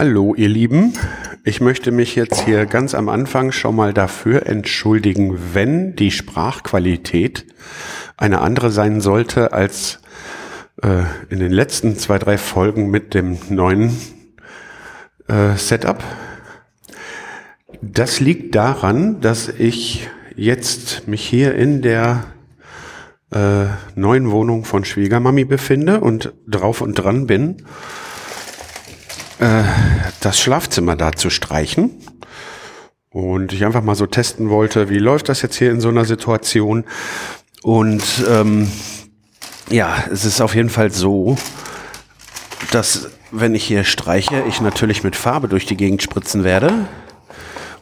Hallo, ihr Lieben. Ich möchte mich jetzt hier ganz am Anfang schon mal dafür entschuldigen, wenn die Sprachqualität eine andere sein sollte als äh, in den letzten zwei, drei Folgen mit dem neuen äh, Setup. Das liegt daran, dass ich jetzt mich hier in der äh, neuen Wohnung von Schwiegermami befinde und drauf und dran bin, äh, das Schlafzimmer da zu streichen. Und ich einfach mal so testen wollte, wie läuft das jetzt hier in so einer Situation. Und ähm, ja, es ist auf jeden Fall so, dass wenn ich hier streiche, ich natürlich mit Farbe durch die Gegend spritzen werde.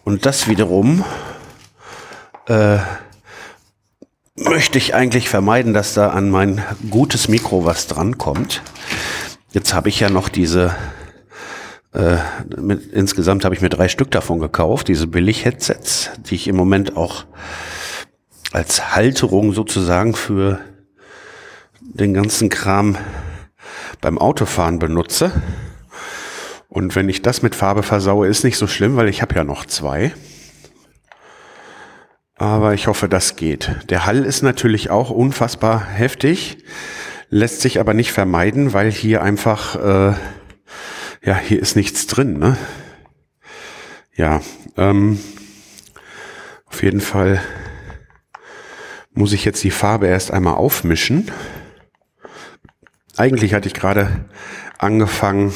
Und das wiederum äh, möchte ich eigentlich vermeiden, dass da an mein gutes Mikro was drankommt. Jetzt habe ich ja noch diese, äh, mit, insgesamt habe ich mir drei Stück davon gekauft, diese Billig-Headsets, die ich im Moment auch als Halterung sozusagen für den ganzen Kram beim Autofahren benutze. Und wenn ich das mit Farbe versaue, ist nicht so schlimm, weil ich habe ja noch zwei. Aber ich hoffe, das geht. Der Hall ist natürlich auch unfassbar heftig, lässt sich aber nicht vermeiden, weil hier einfach, äh, ja, hier ist nichts drin. Ne? Ja, ähm, auf jeden Fall muss ich jetzt die Farbe erst einmal aufmischen. Eigentlich hatte ich gerade angefangen,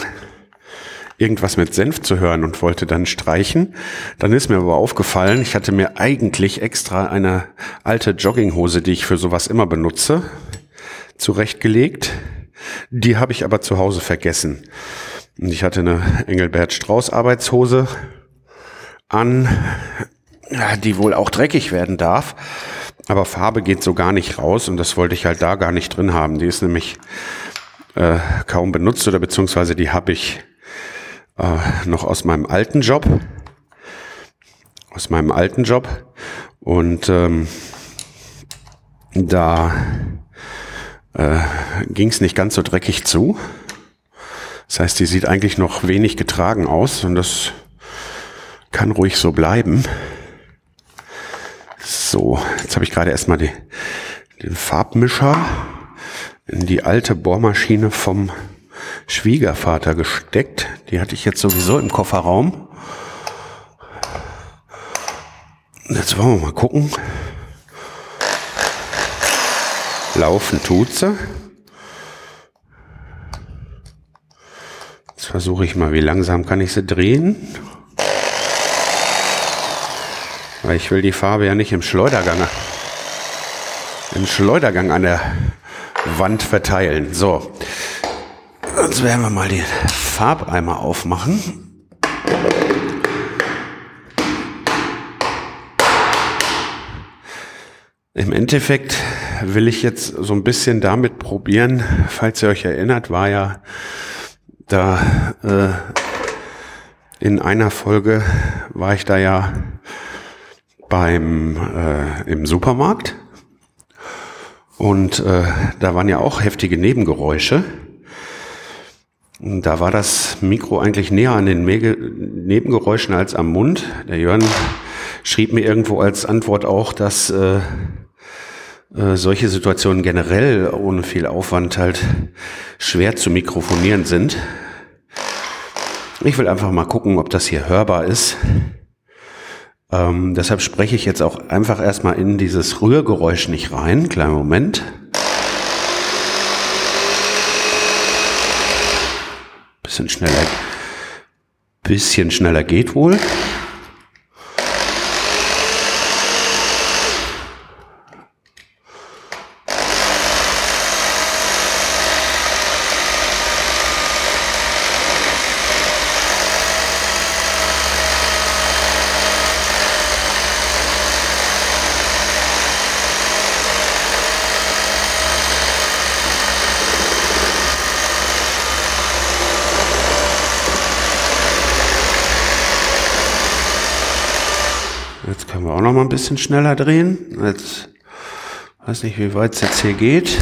irgendwas mit Senf zu hören und wollte dann streichen. Dann ist mir aber aufgefallen, ich hatte mir eigentlich extra eine alte Jogginghose, die ich für sowas immer benutze, zurechtgelegt. Die habe ich aber zu Hause vergessen. Und ich hatte eine Engelbert Strauß Arbeitshose an, die wohl auch dreckig werden darf. Aber Farbe geht so gar nicht raus und das wollte ich halt da gar nicht drin haben. Die ist nämlich äh, kaum benutzt oder beziehungsweise die habe ich äh, noch aus meinem alten Job. Aus meinem alten Job. Und ähm, da äh, ging es nicht ganz so dreckig zu. Das heißt, die sieht eigentlich noch wenig getragen aus und das kann ruhig so bleiben. So, jetzt habe ich gerade erstmal die, den Farbmischer in die alte Bohrmaschine vom Schwiegervater gesteckt. Die hatte ich jetzt sowieso im Kofferraum. Jetzt wollen wir mal gucken. Laufen tut sie. Versuche ich mal, wie langsam kann ich sie drehen. Weil ich will die Farbe ja nicht im Schleudergang, im Schleudergang an der Wand verteilen. So, Jetzt werden wir mal den Farbeimer aufmachen. Im Endeffekt will ich jetzt so ein bisschen damit probieren, falls ihr euch erinnert, war ja da äh, in einer Folge war ich da ja beim äh, im Supermarkt und äh, da waren ja auch heftige Nebengeräusche. Da war das Mikro eigentlich näher an den Mege Nebengeräuschen als am Mund. Der Jörn schrieb mir irgendwo als Antwort auch, dass äh, äh, solche Situationen generell ohne viel Aufwand halt schwer zu mikrofonieren sind. Ich will einfach mal gucken, ob das hier hörbar ist. Ähm, deshalb spreche ich jetzt auch einfach erstmal in dieses Rührgeräusch nicht rein. Kleinen Moment. Bisschen schneller. Bisschen schneller geht wohl. Bisschen schneller drehen. Jetzt weiß nicht, wie weit es jetzt hier geht.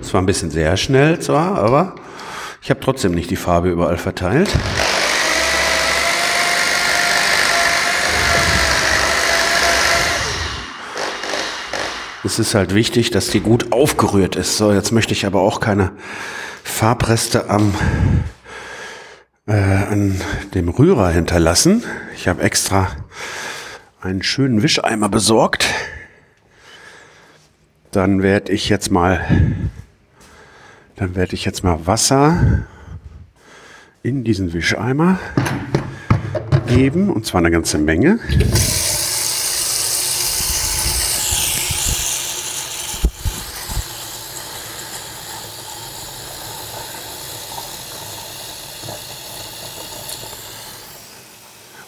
Es war ein bisschen sehr schnell zwar, aber ich habe trotzdem nicht die Farbe überall verteilt. Es ist halt wichtig, dass die gut aufgerührt ist. So, jetzt möchte ich aber auch keine Farbreste am äh, an dem Rührer hinterlassen. Ich habe extra einen schönen Wischeimer besorgt. Dann werde ich jetzt mal dann werde ich jetzt mal Wasser in diesen Wischeimer geben und zwar eine ganze Menge.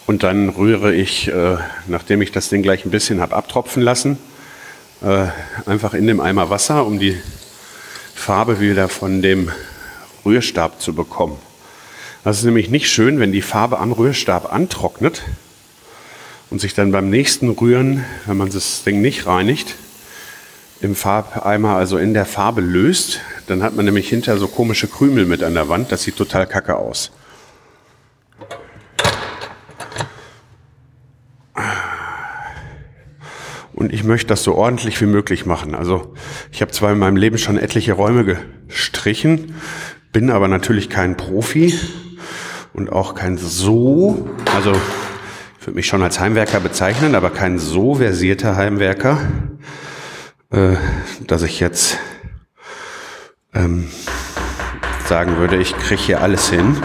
Und dann rühre ich, äh, nachdem ich das Ding gleich ein bisschen habe abtropfen lassen, äh, einfach in dem Eimer Wasser, um die Farbe wieder von dem Rührstab zu bekommen. Das ist nämlich nicht schön, wenn die Farbe am Rührstab antrocknet und sich dann beim nächsten Rühren, wenn man das Ding nicht reinigt, im Farbeimer, also in der Farbe löst, dann hat man nämlich hinter so komische Krümel mit an der Wand. Das sieht total kacke aus. Und ich möchte das so ordentlich wie möglich machen. Also ich habe zwar in meinem Leben schon etliche Räume gestrichen, bin aber natürlich kein Profi und auch kein so, also ich würde mich schon als Heimwerker bezeichnen, aber kein so versierter Heimwerker, äh, dass ich jetzt ähm, sagen würde, ich kriege hier alles hin.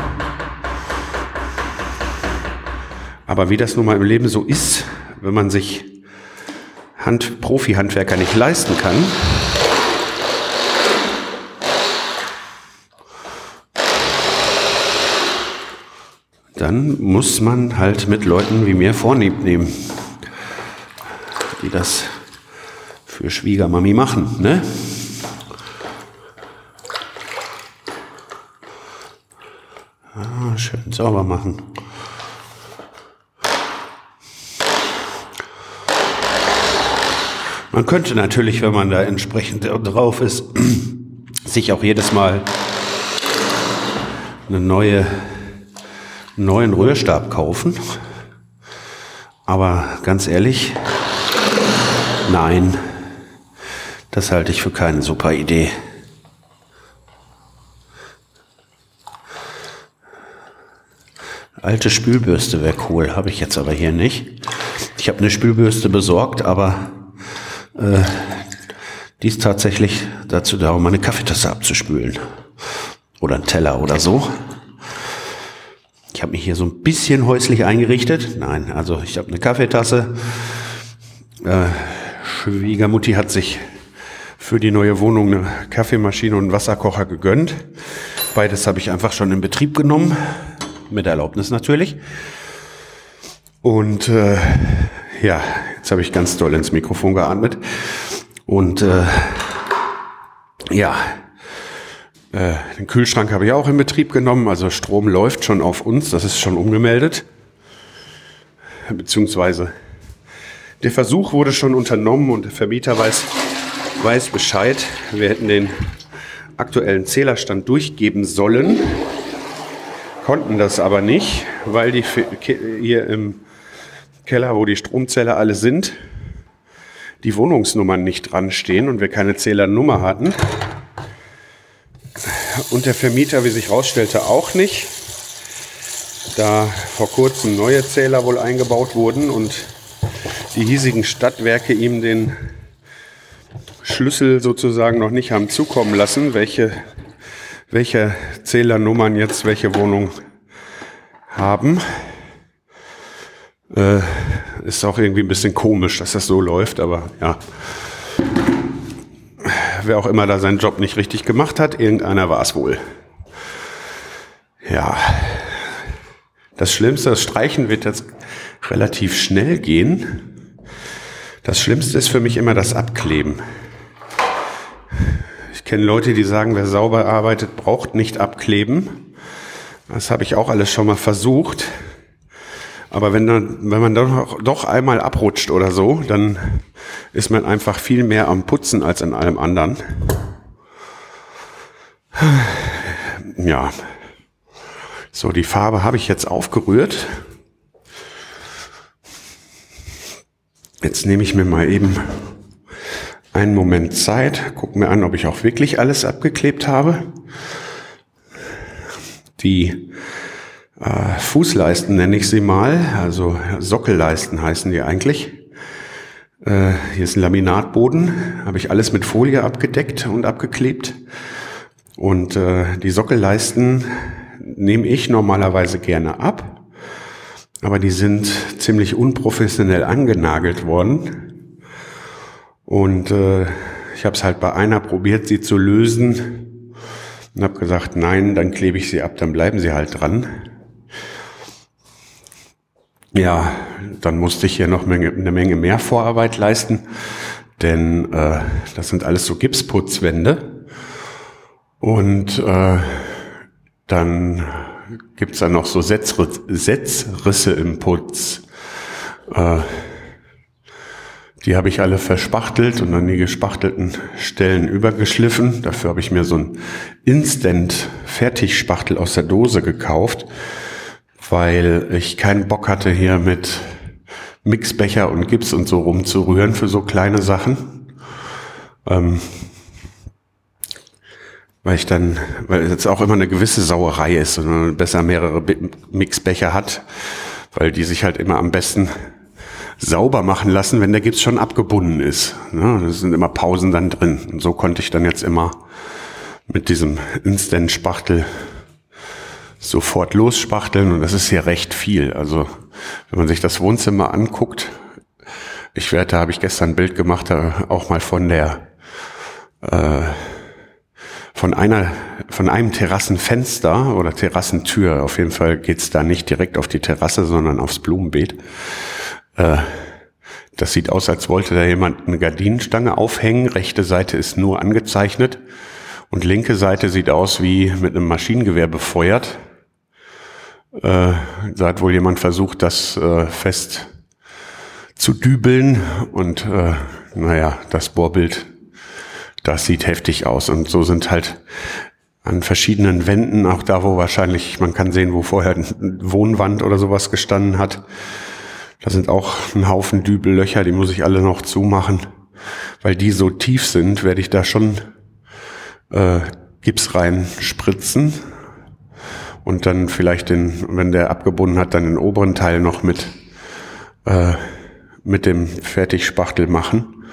Aber wie das nun mal im Leben so ist, wenn man sich Hand, Profi-Handwerker nicht leisten kann. Dann muss man halt mit Leuten wie mir Vorlieb nehmen, die das für Schwiegermami machen, ne? Ah, schön sauber machen. Man könnte natürlich, wenn man da entsprechend drauf ist, sich auch jedes Mal einen neue, neuen Rührstab kaufen. Aber ganz ehrlich, nein, das halte ich für keine super Idee. Alte Spülbürste wäre cool, habe ich jetzt aber hier nicht. Ich habe eine Spülbürste besorgt, aber äh, die ist tatsächlich dazu da, um eine Kaffeetasse abzuspülen. Oder einen Teller oder so. Ich habe mich hier so ein bisschen häuslich eingerichtet. Nein, also ich habe eine Kaffeetasse. Äh, Schwiegermutti hat sich für die neue Wohnung eine Kaffeemaschine und einen Wasserkocher gegönnt. Beides habe ich einfach schon in Betrieb genommen. Mit Erlaubnis natürlich. Und äh, ja, jetzt habe ich ganz doll ins Mikrofon geatmet. Und äh, ja, äh, den Kühlschrank habe ich auch in Betrieb genommen. Also Strom läuft schon auf uns, das ist schon umgemeldet. Beziehungsweise der Versuch wurde schon unternommen und der Vermieter weiß, weiß Bescheid. Wir hätten den aktuellen Zählerstand durchgeben sollen, konnten das aber nicht, weil die hier im Keller, wo die Stromzähler alle sind, die Wohnungsnummern nicht dran stehen und wir keine Zählernummer hatten. Und der Vermieter, wie sich herausstellte, auch nicht, da vor kurzem neue Zähler wohl eingebaut wurden und die hiesigen Stadtwerke ihm den Schlüssel sozusagen noch nicht haben zukommen lassen, welche, welche Zählernummern jetzt welche Wohnung haben. Äh, ist auch irgendwie ein bisschen komisch, dass das so läuft, aber ja. Wer auch immer da seinen Job nicht richtig gemacht hat, irgendeiner war es wohl. Ja. Das Schlimmste, das Streichen wird jetzt relativ schnell gehen. Das Schlimmste ist für mich immer das Abkleben. Ich kenne Leute, die sagen, wer sauber arbeitet, braucht nicht abkleben. Das habe ich auch alles schon mal versucht. Aber wenn, dann, wenn man doch, doch einmal abrutscht oder so, dann ist man einfach viel mehr am Putzen als in allem anderen. Ja. So, die Farbe habe ich jetzt aufgerührt. Jetzt nehme ich mir mal eben einen Moment Zeit, gucke mir an, ob ich auch wirklich alles abgeklebt habe. Die äh, Fußleisten nenne ich sie mal, also Sockelleisten heißen die eigentlich. Äh, hier ist ein Laminatboden, habe ich alles mit Folie abgedeckt und abgeklebt. Und äh, die Sockelleisten nehme ich normalerweise gerne ab, aber die sind ziemlich unprofessionell angenagelt worden. Und äh, ich habe es halt bei einer probiert, sie zu lösen und habe gesagt, nein, dann klebe ich sie ab, dann bleiben sie halt dran. Ja, dann musste ich hier noch eine Menge mehr Vorarbeit leisten, denn äh, das sind alles so Gipsputzwände. Und äh, dann gibt's da noch so Setzrisse, Setzrisse im Putz. Äh, die habe ich alle verspachtelt und an die gespachtelten Stellen übergeschliffen. Dafür habe ich mir so ein Instant-Fertigspachtel aus der Dose gekauft weil ich keinen Bock hatte, hier mit Mixbecher und Gips und so rumzurühren für so kleine Sachen. Ähm, weil ich dann, weil es jetzt auch immer eine gewisse Sauerei ist und man besser mehrere Mixbecher hat, weil die sich halt immer am besten sauber machen lassen, wenn der Gips schon abgebunden ist. Ne? Das sind immer Pausen dann drin. Und so konnte ich dann jetzt immer mit diesem Instant-Spachtel sofort losspachteln und das ist hier recht viel. Also wenn man sich das Wohnzimmer anguckt, ich werde, da habe ich gestern ein Bild gemacht, auch mal von der äh, von einer von einem Terrassenfenster oder Terrassentür. Auf jeden Fall geht's da nicht direkt auf die Terrasse, sondern aufs Blumenbeet. Äh, das sieht aus, als wollte da jemand eine Gardinenstange aufhängen. Rechte Seite ist nur angezeichnet und linke Seite sieht aus wie mit einem Maschinengewehr befeuert. Äh, da hat wohl jemand versucht, das äh, fest zu dübeln und äh, naja, das Bohrbild, das sieht heftig aus und so sind halt an verschiedenen Wänden, auch da, wo wahrscheinlich, man kann sehen, wo vorher eine Wohnwand oder sowas gestanden hat. Da sind auch ein Haufen Dübellöcher, die muss ich alle noch zumachen. Weil die so tief sind, werde ich da schon äh, Gips reinspritzen und dann vielleicht den, wenn der abgebunden hat, dann den oberen Teil noch mit, äh, mit dem Fertigspachtel machen,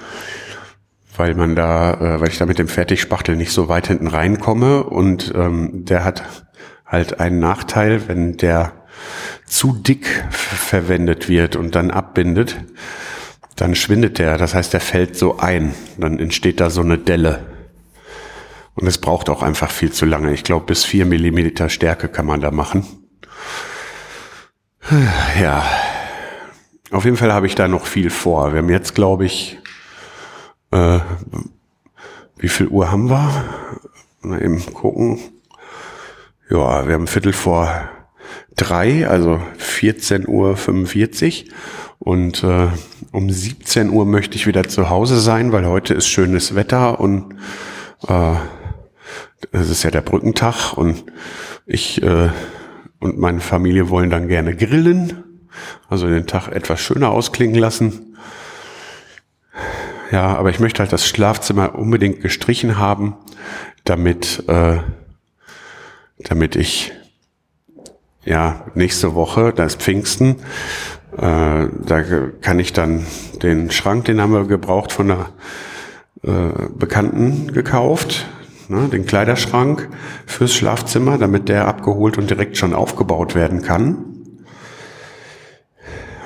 weil man da, äh, weil ich da mit dem Fertigspachtel nicht so weit hinten reinkomme. Und ähm, der hat halt einen Nachteil, wenn der zu dick verwendet wird und dann abbindet, dann schwindet der, das heißt, der fällt so ein, dann entsteht da so eine Delle. Und es braucht auch einfach viel zu lange. Ich glaube, bis vier Millimeter Stärke kann man da machen. Ja. Auf jeden Fall habe ich da noch viel vor. Wir haben jetzt, glaube ich, äh, wie viel Uhr haben wir? Mal eben gucken. Ja, wir haben Viertel vor drei, also 14.45 Uhr. Und äh, um 17 Uhr möchte ich wieder zu Hause sein, weil heute ist schönes Wetter und äh, es ist ja der Brückentag und ich äh, und meine Familie wollen dann gerne grillen, also den Tag etwas schöner ausklingen lassen. Ja, aber ich möchte halt das Schlafzimmer unbedingt gestrichen haben, damit, äh, damit ich ja nächste Woche, da ist Pfingsten, äh, da kann ich dann den Schrank, den haben wir gebraucht von einer äh, Bekannten gekauft ne, den Kleiderschrank fürs Schlafzimmer, damit der abgeholt und direkt schon aufgebaut werden kann.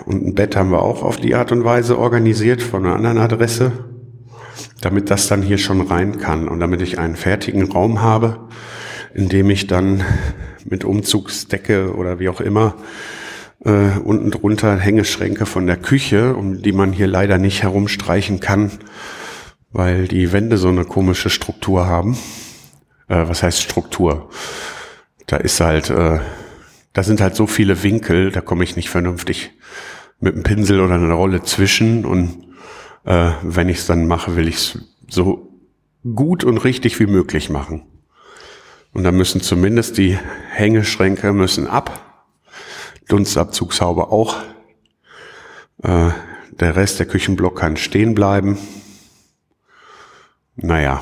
Und ein Bett haben wir auch auf die Art und Weise organisiert von einer anderen Adresse, damit das dann hier schon rein kann und damit ich einen fertigen Raum habe, in dem ich dann mit Umzugsdecke oder wie auch immer Äh, unten drunter Hängeschränke von der Küche, um die man hier leider nicht herumstreichen kann, weil die Wände so eine komische Struktur haben. Äh, was heißt Struktur? Da ist halt, äh, da sind halt so viele Winkel, da komme ich nicht vernünftig mit einem Pinsel oder einer Rolle zwischen und äh, wenn ich es dann mache, will ich es so gut und richtig wie möglich machen. Und da müssen zumindest die Hängeschränke müssen ab, Dunstabzugshaube auch. Äh, der Rest der Küchenblock kann stehen bleiben. Naja,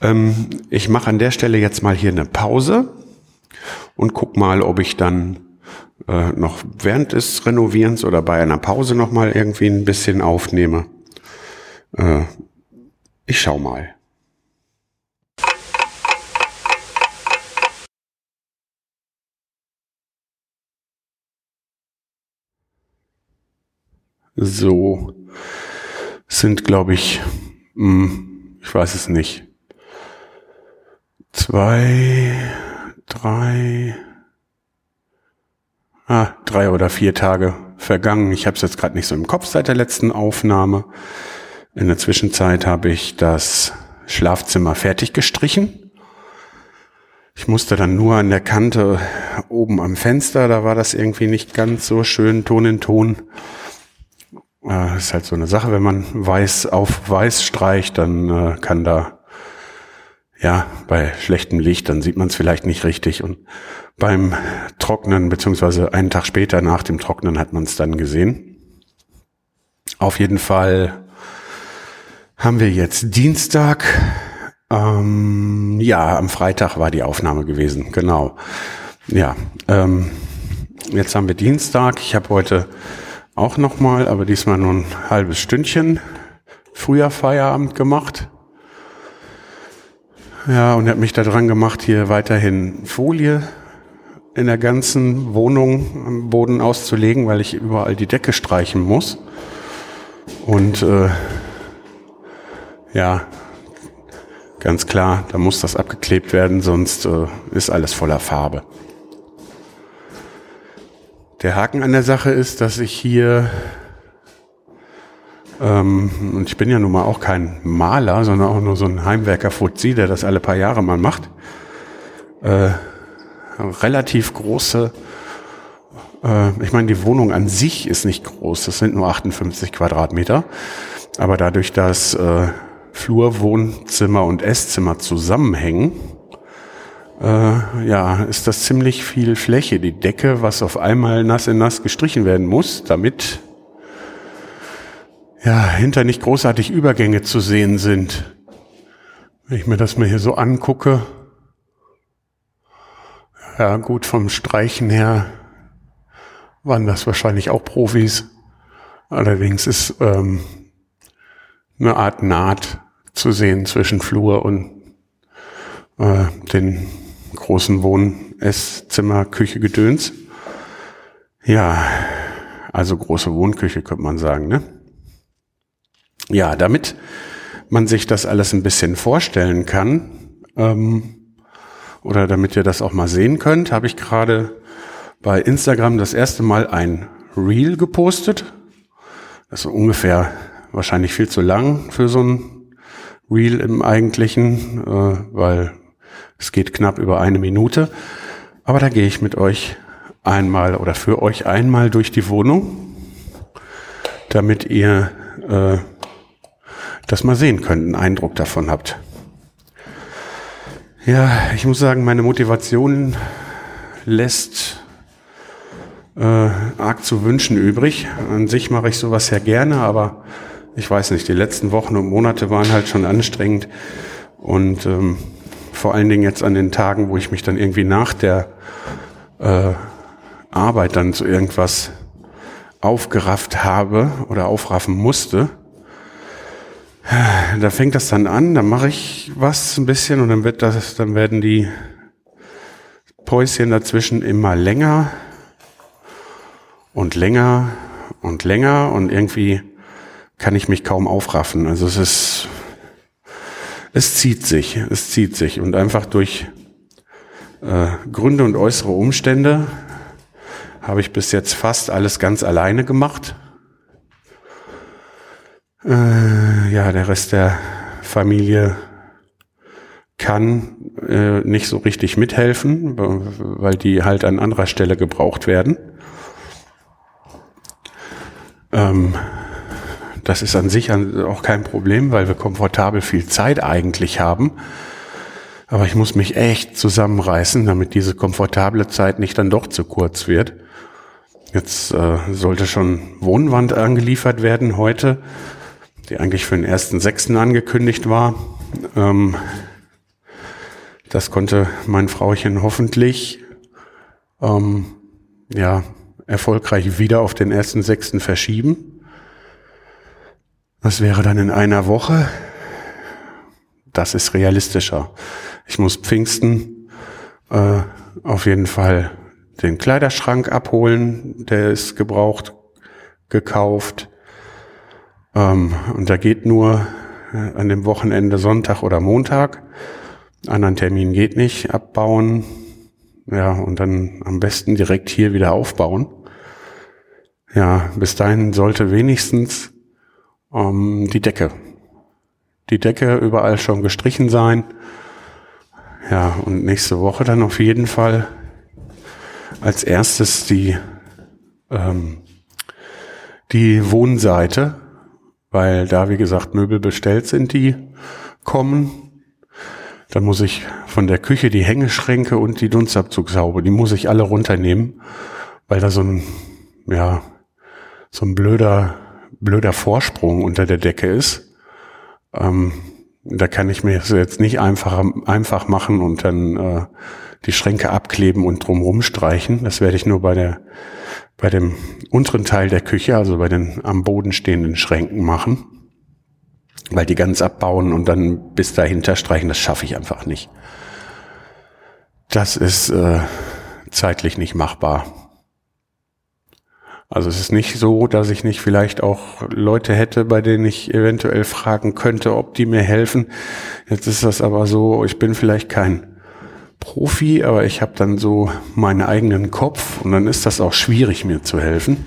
ähm, ich mache an der Stelle jetzt mal hier eine Pause und guck mal, ob ich dann äh, noch während des Renovierens oder bei einer Pause noch mal irgendwie ein bisschen aufnehme. Äh, ich schau mal. So sind, glaube ich, mh, hm, ich weiß es nicht, zwei, drei, ah, drei oder vier Tage vergangen. Ich habe es jetzt gerade nicht so im Kopf seit der letzten Aufnahme. In der Zwischenzeit habe ich das Schlafzimmer fertig gestrichen. Ich musste dann nur an der Kante oben am Fenster, da war das irgendwie nicht ganz so schön Ton in Ton. Äh, ist halt so eine Sache, wenn man weiß auf weiß streicht, dann äh, kann da ja, bei schlechtem Licht, dann sieht man es vielleicht nicht richtig. Und beim Trocknen, beziehungsweise einen Tag später nach dem Trocknen hat man es dann gesehen. Auf jeden Fall haben wir jetzt Dienstag. Ähm, ja, am Freitag war die Aufnahme gewesen, genau. Ja, ähm, jetzt haben wir Dienstag. Ich habe heute auch nochmal, aber diesmal nur ein halbes Stündchen früher Feierabend gemacht. Ja, und hat mich da dran gemacht, hier weiterhin Folie in der ganzen Wohnung am Boden auszulegen, weil ich überall die Decke streichen muss. Und äh, ja, ganz klar, da muss das abgeklebt werden, sonst äh, ist alles voller Farbe. Der Haken an der Sache ist, dass ich hier ähm, und ich bin ja nun mal auch kein Maler, sondern auch nur so ein Heimwerker-Fuzzi, der das alle paar Jahre mal macht. Äh, relativ große, äh, ich meine, die Wohnung an sich ist nicht groß, das sind nur 58 Quadratmeter. Aber dadurch, dass äh, Flur, Wohnzimmer und Esszimmer zusammenhängen, äh, ja, ist das ziemlich viel Fläche. Die Decke, was auf einmal nass in nass gestrichen werden muss, damit ja, hinter nicht großartig Übergänge zu sehen sind. Wenn ich mir das mal hier so angucke, ja gut, vom Streichen her waren das wahrscheinlich auch Profis. Allerdings ist ähm, eine Art Naht zu sehen zwischen Flur und äh, den großen Wohn-, Esszimmer, Küche, Gedöns. Ja, also große Wohnküche könnte man sagen, ne? Ja, damit man sich das alles ein bisschen vorstellen kann, ähm, oder damit ihr das auch mal sehen könnt, habe ich gerade bei Instagram das erste Mal ein Reel gepostet. Das ist ungefähr wahrscheinlich viel zu lang für so ein Reel im eigentlichen, äh, weil es geht knapp über eine Minute. Aber da gehe ich mit euch einmal oder für euch einmal durch die Wohnung, damit ihr äh, das mal sehen könnt, einen Eindruck davon habt. Ja, ich muss sagen, meine Motivation lässt äh, arg zu wünschen übrig. An sich mache ich sowas ja gerne, aber ich weiß nicht, die letzten Wochen und Monate waren halt schon anstrengend und ähm, vor allen Dingen jetzt an den Tagen, wo ich mich dann irgendwie nach der äh, Arbeit dann zu irgendwas aufgerafft habe oder aufraffen musste, da fängt das dann an, dann mache ich was ein bisschen und dann wird das, dann werden die Päuschen dazwischen immer länger und länger und länger und irgendwie kann ich mich kaum aufraffen. Also es ist, es zieht sich, es zieht sich und einfach durch äh, Gründe und äußere Umstände habe ich bis jetzt fast alles ganz alleine gemacht. Äh, ja, der Rest der Familie kann äh, nicht so richtig mithelfen, weil die halt an anderer Stelle gebraucht werden. Ähm, das ist an sich auch kein Problem, weil wir komfortabel viel Zeit eigentlich haben. Aber ich muss mich echt zusammenreißen, damit diese komfortable Zeit nicht dann doch zu kurz wird. Jetzt äh, sollte schon Wohnwand angeliefert werden heute, die eigentlich für den ersten sechsten angekündigt war. Ähm, das konnte mein Frauchen hoffentlich ähm, ja, erfolgreich wieder auf den ersten sechsten verschieben. Das wäre dann in einer Woche. Das ist realistischer. Ich muss Pfingsten äh, auf jeden Fall den Kleiderschrank abholen. Der ist gebraucht, gekauft. Ähm, und da geht nur äh, an dem Wochenende Sonntag oder Montag. Anderen Termin geht nicht, abbauen. Ja, und dann am besten direkt hier wieder aufbauen. Ja, bis dahin sollte wenigstens ähm, die Decke. Die Decke überall schon gestrichen sein. Ja, und nächste Woche dann auf jeden Fall als erstes die, ähm, die Wohnseite, weil da, wie gesagt, Möbel bestellt sind, die kommen. Dann muss ich von der Küche die Hängeschränke und die Dunstabzugshaube, die muss ich alle runternehmen, weil da so ein, ja, so ein blöder, blöder Vorsprung unter der Decke ist. Ähm, da kann ich mir das jetzt nicht einfach, einfach machen und dann äh, die Schränke abkleben und drumherum streichen. Das werde ich nur bei der, bei dem unteren Teil der Küche, also bei den am Boden stehenden Schränken machen weil die ganz abbauen und dann bis dahinter streichen, das schaffe ich einfach nicht. Das ist äh, zeitlich nicht machbar. Also es ist nicht so, dass ich nicht vielleicht auch Leute hätte, bei denen ich eventuell fragen könnte, ob die mir helfen. Jetzt ist das aber so, ich bin vielleicht kein Profi, aber ich habe dann so meinen eigenen Kopf und dann ist das auch schwierig, mir zu helfen.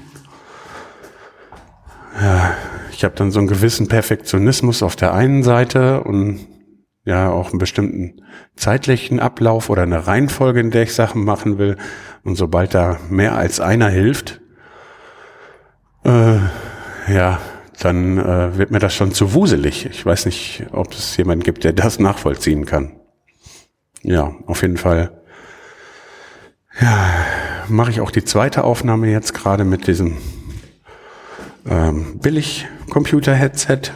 Ja, ich habe dann so einen gewissen Perfektionismus auf der einen Seite und ja auch einen bestimmten zeitlichen Ablauf oder eine Reihenfolge, in der ich Sachen machen will. Und sobald da mehr als einer hilft, äh, ja, dann äh, wird mir das schon zu wuselig. Ich weiß nicht, ob es jemanden gibt, der das nachvollziehen kann. Ja, auf jeden Fall. Ja, mache ich auch die zweite Aufnahme jetzt gerade mit diesem ähm, Billig-Computer-Headset.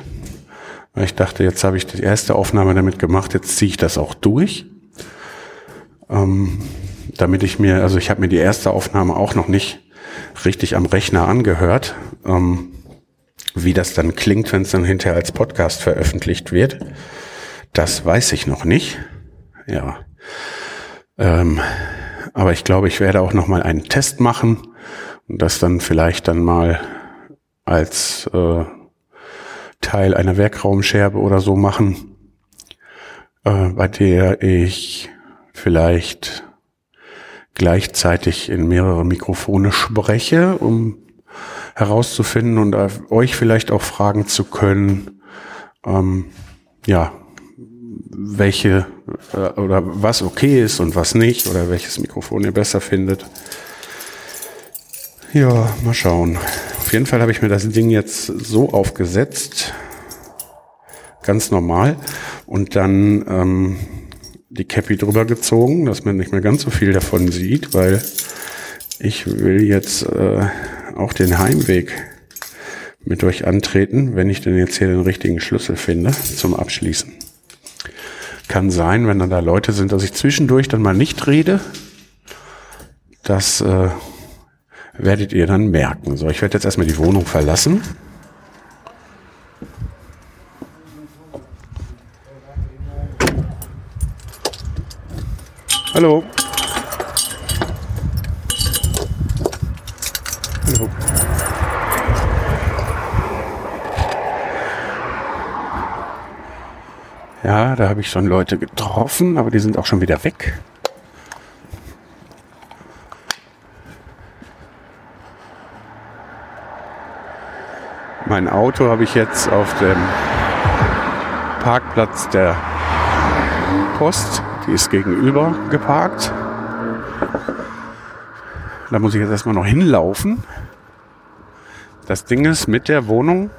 Ich dachte, jetzt habe ich die erste Aufnahme damit gemacht, jetzt ziehe ich das auch durch. Ähm, damit ich mir, also ich habe mir die erste Aufnahme auch noch nicht richtig am Rechner angehört, ähm, wie das dann klingt, wenn es dann hinterher als Podcast veröffentlicht wird. Das weiß ich noch nicht. Ja. Ähm, aber ich glaube, ich werde auch noch mal einen Test machen und das dann vielleicht dann mal als äh, Teil einer Werkraumscherbe oder so machen, äh, bei der ich vielleicht gleichzeitig in mehrere Mikrofone spreche, um herauszufinden und euch vielleicht auch fragen zu können, ähm, ja, welche äh, oder was okay ist und was nicht oder welches Mikrofon ihr besser findet. Ja, mal schauen. Auf jeden Fall habe ich mir das Ding jetzt so aufgesetzt, ganz normal, und dann ähm, die Cappy drüber gezogen, dass man nicht mehr ganz so viel davon sieht, weil ich will jetzt äh, auch den Heimweg mit euch antreten, wenn ich denn jetzt hier den richtigen Schlüssel finde zum Abschließen. Kann sein, wenn dann da Leute sind, dass ich zwischendurch dann mal nicht rede. Das äh, werdet ihr dann merken. So, ich werde jetzt erstmal die Wohnung verlassen. Hallo. Hallo. Ja, da habe ich schon Leute getroffen, aber die sind auch schon wieder weg. Mein Auto habe ich jetzt auf dem Parkplatz der Post die ist gegenüber geparkt. Da muss ich jetzt erstmal noch hinlaufen. Das Ding ist mit der Wohnung,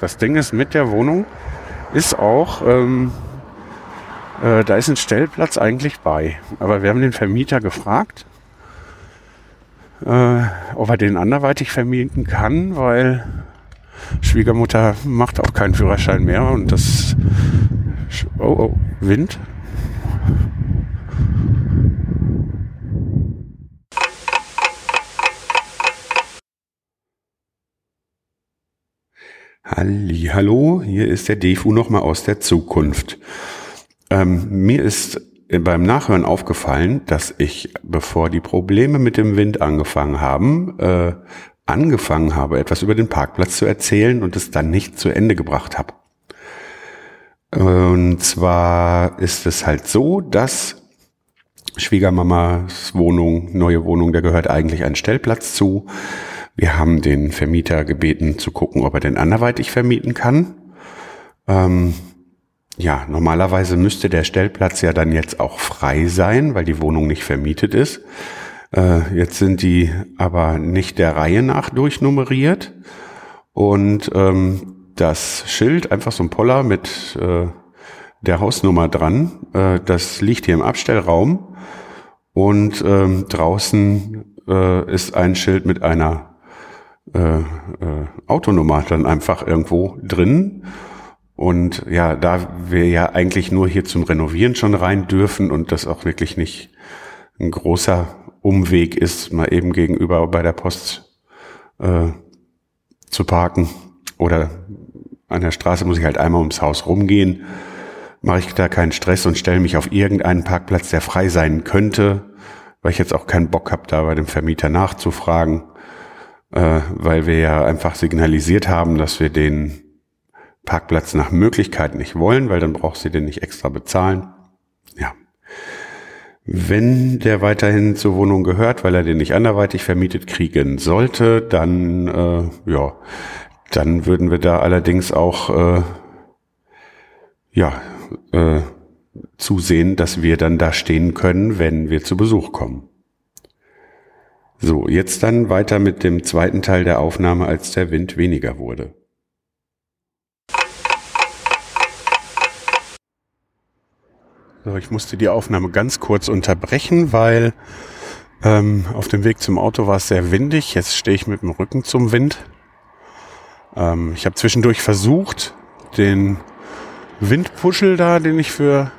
das Ding ist mit der Wohnung, ist auch, ähm, äh, da ist ein Stellplatz eigentlich bei. Aber wir haben den Vermieter gefragt, äh, ob er den anderweitig vermieten kann, weil Schwiegermutter macht auch keinen Führerschein mehr und das, oh, oh, Wind. Halli, hallo, hier ist der Defu nochmal aus der Zukunft. Ähm, mir ist beim Nachhören aufgefallen, dass ich, bevor die Probleme mit dem Wind angefangen haben, äh, angefangen habe, etwas über den Parkplatz zu erzählen und es dann nicht zu Ende gebracht habe. Und zwar ist es halt so, dass Schwiegermamas Wohnung, neue Wohnung, da gehört eigentlich ein Stellplatz zu. Wir haben den Vermieter gebeten zu gucken, ob er den anderweitig vermieten kann. Ähm, ja, normalerweise müsste der Stellplatz ja dann jetzt auch frei sein, weil die Wohnung nicht vermietet ist. Äh, jetzt sind die aber nicht der Reihe nach durchnummeriert. Und ähm, das Schild, einfach so ein Poller mit äh, der Hausnummer dran, äh, das liegt hier im Abstellraum. Und ähm, draußen äh, ist ein Schild mit einer äh, äh, Autonummer dann einfach irgendwo drin. Und ja, da wir ja eigentlich nur hier zum Renovieren schon rein dürfen und das auch wirklich nicht ein großer Umweg ist, mal eben gegenüber bei der Post äh, zu parken oder an der Straße muss ich halt einmal ums Haus rumgehen, mache ich da keinen Stress und stelle mich auf irgendeinen Parkplatz, der frei sein könnte, weil ich jetzt auch keinen Bock habe, da bei dem Vermieter nachzufragen äh, weil wir ja einfach signalisiert haben, dass wir den Parkplatz nach Möglichkeit nicht wollen, weil dann braucht sie den nicht extra bezahlen. Ja. Wenn der weiterhin zur Wohnung gehört, weil er den nicht anderweitig vermietet kriegen sollte, dann äh, ja, dann würden wir da allerdings auch äh, ja äh, zusehen, dass wir dann da stehen können, wenn wir zu Besuch kommen. So, jetzt dann weiter mit dem zweiten Teil der Aufnahme, als der Wind weniger wurde. So, ich musste die Aufnahme ganz kurz unterbrechen, weil ähm, auf dem Weg zum Auto war es sehr windig. Jetzt stehe ich mit dem Rücken zum Wind. Ähm, ich habe zwischendurch versucht, den Windpuschel da, den ich für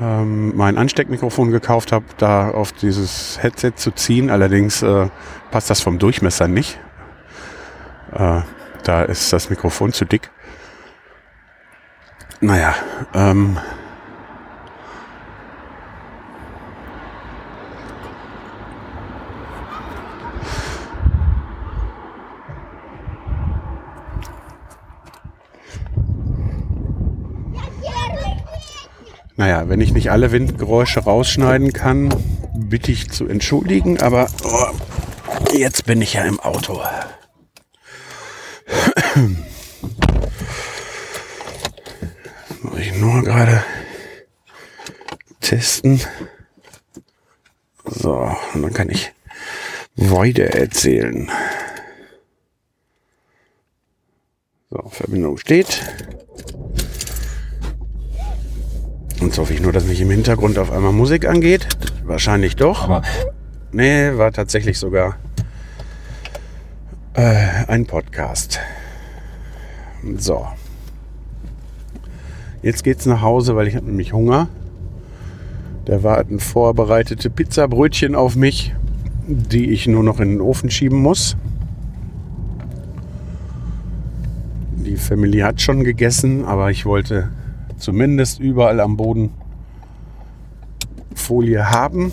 ähm, mein Ansteckmikrofon gekauft habe, da auf dieses Headset zu ziehen. Allerdings äh, passt das vom Durchmesser nicht. Äh, da ist das Mikrofon zu dick. Naja, ähm, Naja, wenn ich nicht alle Windgeräusche rausschneiden kann, bitte ich zu entschuldigen, aber oh, jetzt bin ich ja im Auto. Muss ich nur gerade testen. So, und dann kann ich weiter erzählen. So, Verbindung steht. Jetzt hoffe ich nur, dass nicht im Hintergrund auf einmal Musik angeht. Wahrscheinlich doch. Aber nee, war tatsächlich sogar äh, ein Podcast. So. Jetzt geht's nach Hause, weil ich habe nämlich Hunger. Da warten vorbereitete Pizzabrötchen auf mich, die ich nur noch in den Ofen schieben muss. Die Familie hat schon gegessen, aber ich wollte zumindest überall am Boden Folie haben.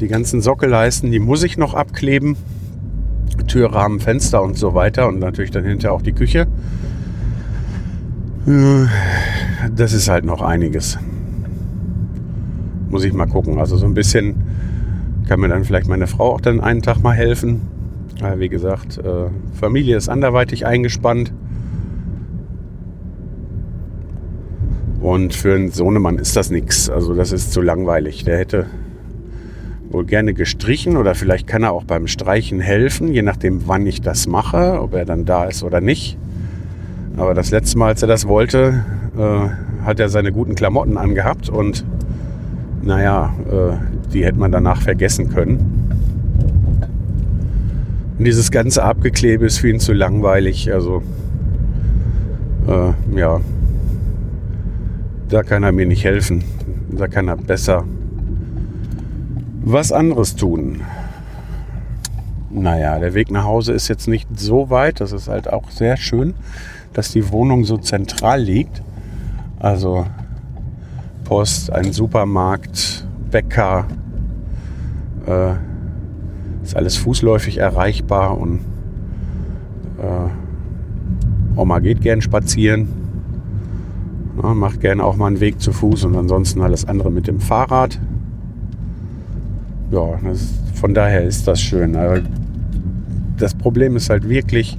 Die ganzen Sockelleisten, die muss ich noch abkleben. Türrahmen, Fenster und so weiter und natürlich dann hinterher auch die Küche. Das ist halt noch einiges. Muss ich mal gucken. Also so ein bisschen kann mir dann vielleicht meine Frau auch dann einen Tag mal helfen. Wie gesagt, äh, Familie ist anderweitig eingespannt. Und für einen Sohnemann ist das nichts. Also das ist zu langweilig. Der hätte wohl gerne gestrichen oder vielleicht kann er auch beim Streichen helfen, je nachdem, wann ich das mache, ob er dann da ist oder nicht. Aber das letzte Mal, als er das wollte, äh, hat er seine guten Klamotten angehabt und naja, äh, die hätte man danach vergessen können. Und dieses ganze Abgeklebe ist für ihn zu langweilig. Also, äh, ja, da kann er mir nicht helfen. Da kann er besser was anderes tun. Naja, der Weg nach Hause ist jetzt nicht so weit. Das ist halt auch sehr schön, dass die Wohnung so zentral liegt. Also Post, ein Supermarkt, Bäcker, äh, ist alles fußläufig erreichbar und äh, Oma geht gern spazieren, ja, macht gerne auch mal einen Weg zu Fuß und ansonsten alles andere mit dem Fahrrad. Ja, das, von daher ist das schön. Aber das Problem ist halt wirklich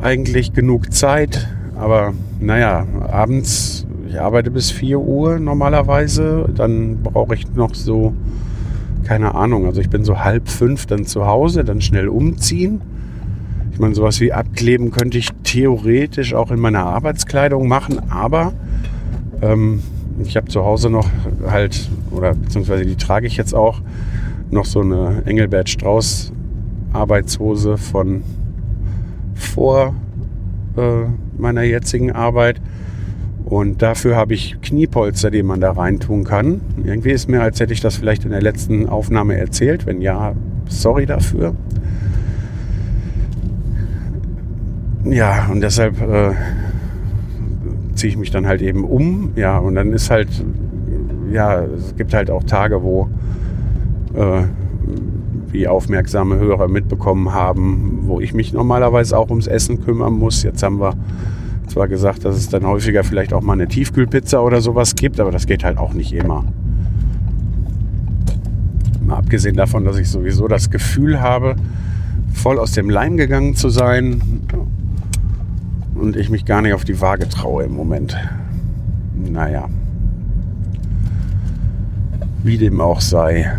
eigentlich genug Zeit, aber naja, abends, ich arbeite bis 4 Uhr normalerweise, dann brauche ich noch so, keine Ahnung, also ich bin so halb fünf dann zu Hause, dann schnell umziehen. Ich meine, sowas wie abkleben könnte ich theoretisch auch in meiner Arbeitskleidung machen, aber ähm, ich habe zu Hause noch halt, oder beziehungsweise die trage ich jetzt auch, noch so eine Engelbert Strauß Arbeitshose von vor äh, meiner jetzigen Arbeit. Und dafür habe ich Kniepolster, die man da reintun kann. Irgendwie ist mir, als hätte ich das vielleicht in der letzten Aufnahme erzählt. Wenn ja, sorry dafür. Ja, und deshalb äh, ziehe ich mich dann halt eben um. Ja, und dann ist halt, ja, es gibt halt auch Tage, wo äh, wie aufmerksame Hörer mitbekommen haben, wo ich mich normalerweise auch ums Essen kümmern muss. Jetzt haben wir zwar gesagt, dass es dann häufiger vielleicht auch mal eine Tiefkühlpizza oder sowas gibt, aber das geht halt auch nicht immer. Mal abgesehen davon, dass ich sowieso das Gefühl habe, voll aus dem Leim gegangen zu sein und ich mich gar nicht auf die Waage traue im Moment. Naja. Wie dem auch sei.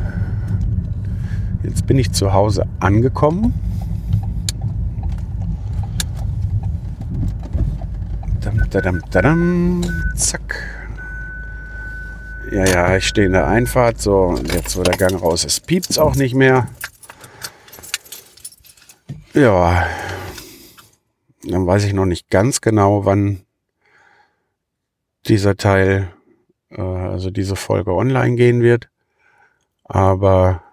Jetzt bin ich zu Hause angekommen. Dam, dadam, dadam, zack. Ja, ja, ich stehe in der Einfahrt. So, und jetzt, wo der Gang raus ist, piept es auch nicht mehr. Ja, dann weiß ich noch nicht ganz genau, wann dieser Teil, äh, also diese Folge online gehen wird. Aber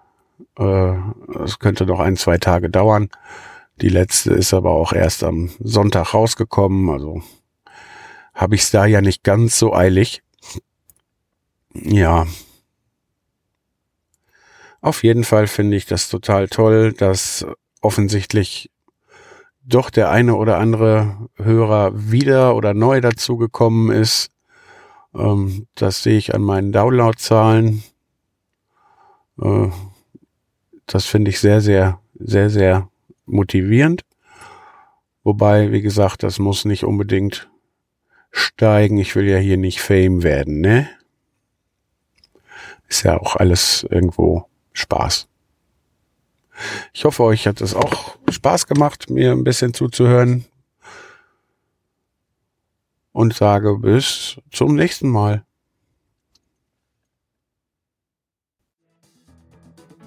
äh, es könnte noch ein, zwei Tage dauern. Die letzte ist aber auch erst am Sonntag rausgekommen. Also habe ich es da ja nicht ganz so eilig. Ja. Auf jeden Fall finde ich das total toll, dass offensichtlich doch der eine oder andere Hörer wieder oder neu dazugekommen ist. Ähm, das sehe ich an meinen Downloadzahlen. Äh, das finde ich sehr, sehr, sehr, sehr motivierend. Wobei, wie gesagt, das muss nicht unbedingt steigen. Ich will ja hier nicht Fame werden, ne? Ist ja auch alles irgendwo Spaß. Ich hoffe, euch hat es auch Spaß gemacht, mir ein bisschen zuzuhören. Und sage bis zum nächsten Mal.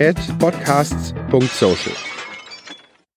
at podcasts.social.